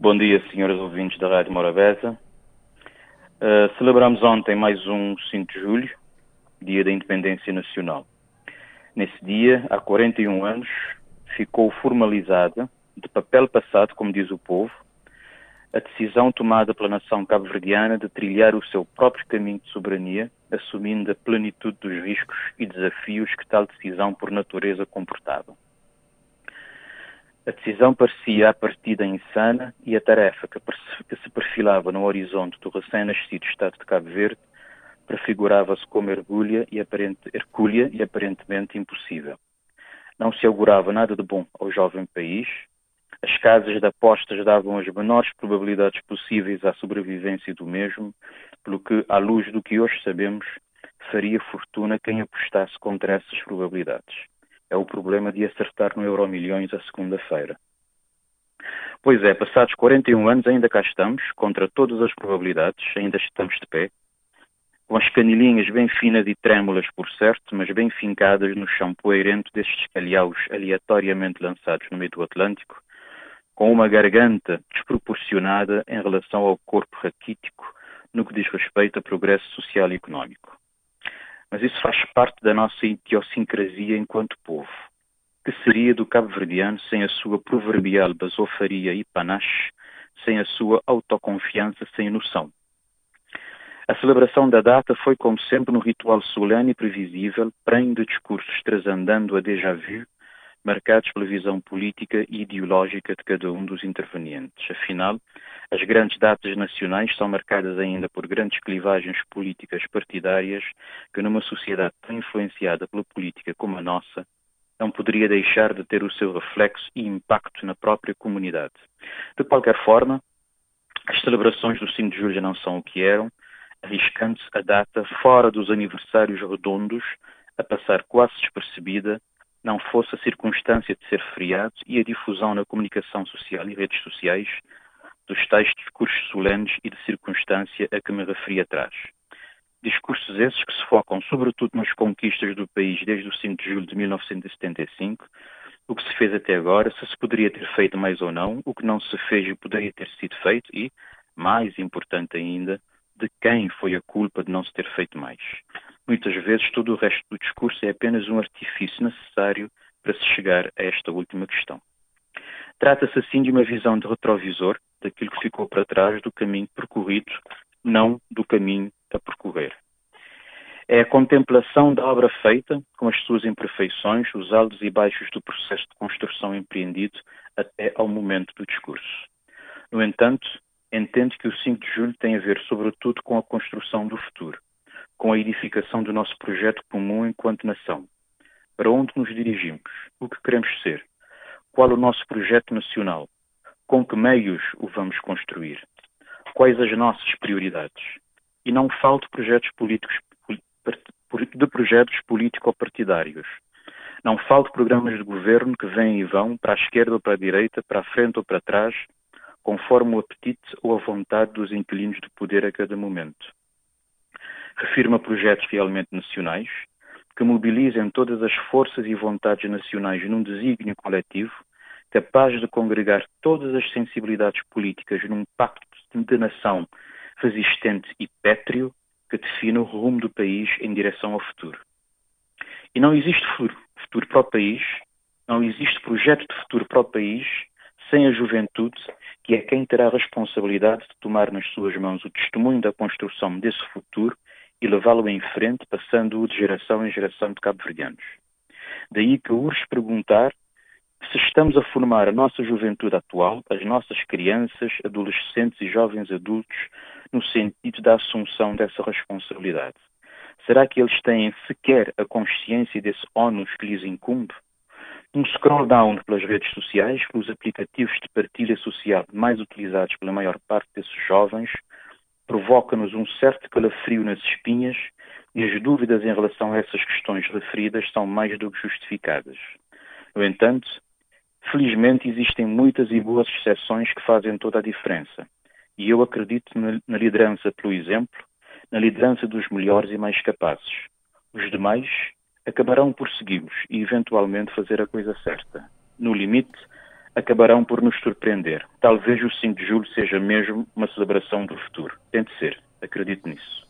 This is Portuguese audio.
Bom dia, senhoras ouvintes da Rádio Morabeza. Uh, celebramos ontem mais um 5 de julho, Dia da Independência Nacional. Nesse dia, há 41 anos, ficou formalizada, de papel passado, como diz o povo, a decisão tomada pela nação cabo-verdiana de trilhar o seu próprio caminho de soberania, assumindo a plenitude dos riscos e desafios que tal decisão por natureza comportava. A decisão parecia à partida insana e a tarefa que, se perfilava no horizonte do recém-nascido Estado de Cabo Verde prefigurava-se como hercúlea e, aparente, e aparentemente impossível. Não se augurava nada de bom ao jovem país, as casas de apostas davam as menores probabilidades possíveis à sobrevivência do mesmo, pelo que, à luz do que hoje sabemos, faria fortuna quem apostasse contra essas probabilidades é o problema de acertar no Euromilhões a segunda-feira. Pois é, passados 41 anos ainda cá estamos, contra todas as probabilidades, ainda estamos de pé, com as canilhinhas bem finas e trêmulas, por certo, mas bem fincadas no chão poeirento destes calhaus aleatoriamente lançados no meio do Atlântico, com uma garganta desproporcionada em relação ao corpo raquítico no que diz respeito a progresso social e económico. Mas isso faz parte da nossa idiosincrasia enquanto povo. Que seria do cabo-verdiano sem a sua proverbial basofaria e panache, sem a sua autoconfiança sem noção? A celebração da data foi, como sempre, no ritual solene e previsível, prenhe de discursos transandando a déjà vu, marcados pela visão política e ideológica de cada um dos intervenientes. Afinal, as grandes datas nacionais são marcadas ainda por grandes clivagens políticas partidárias que, numa sociedade tão influenciada pela política como a nossa, não poderia deixar de ter o seu reflexo e impacto na própria comunidade. De qualquer forma, as celebrações do 5 de julho não são o que eram, arriscando-se a data fora dos aniversários redondos a passar quase despercebida, não fosse a circunstância de ser feriado e a difusão na comunicação social e redes sociais dos tais discursos solenes e de circunstância a que me referi atrás. Discursos esses que se focam sobretudo nas conquistas do país desde o 5 de julho de 1975, o que se fez até agora, se se poderia ter feito mais ou não, o que não se fez e poderia ter sido feito e, mais importante ainda, de quem foi a culpa de não se ter feito mais. Muitas vezes todo o resto do discurso é apenas um artifício necessário para se chegar a esta última questão. Trata-se assim de uma visão de retrovisor daquilo que ficou para trás do caminho percorrido, não do caminho a percorrer. É a contemplação da obra feita, com as suas imperfeições, os altos e baixos do processo de construção empreendido até ao momento do discurso. No entanto, entendo que o 5 de julho tem a ver sobretudo com a construção do futuro, com a edificação do nosso projeto comum enquanto nação. Para onde nos dirigimos? O que queremos ser? Qual o nosso projeto nacional? Com que meios o vamos construir? Quais as nossas prioridades? E não falta projetos políticos de projetos político-partidários. Não falta programas de governo que vêm e vão para a esquerda ou para a direita, para a frente ou para trás, conforme o apetite ou a vontade dos inquilinos do poder a cada momento. Refirma a projetos realmente nacionais, que mobilizem todas as forças e vontades nacionais num desígnio coletivo capaz de congregar todas as sensibilidades políticas num pacto de nação resistente e pétreo que define o rumo do país em direção ao futuro. E não existe futuro, futuro para o país, não existe projeto de futuro para o país sem a juventude, que é quem terá a responsabilidade de tomar nas suas mãos o testemunho da construção desse futuro e levá-lo em frente, passando-o de geração em geração de cabo-verdianos. Daí que urge perguntar se estamos a formar a nossa juventude atual, as nossas crianças, adolescentes e jovens adultos, no sentido da assunção dessa responsabilidade? Será que eles têm sequer a consciência desse ónus que lhes incumbe? Um scroll down pelas redes sociais, pelos aplicativos de partilha social mais utilizados pela maior parte desses jovens, provoca-nos um certo calafrio nas espinhas e as dúvidas em relação a essas questões referidas são mais do que justificadas. No entanto, Felizmente existem muitas e boas exceções que fazem toda a diferença. E eu acredito na liderança pelo exemplo, na liderança dos melhores e mais capazes. Os demais acabarão por segui-los e eventualmente fazer a coisa certa. No limite, acabarão por nos surpreender. Talvez o 5 de julho seja mesmo uma celebração do futuro. Tem de ser. Acredito nisso.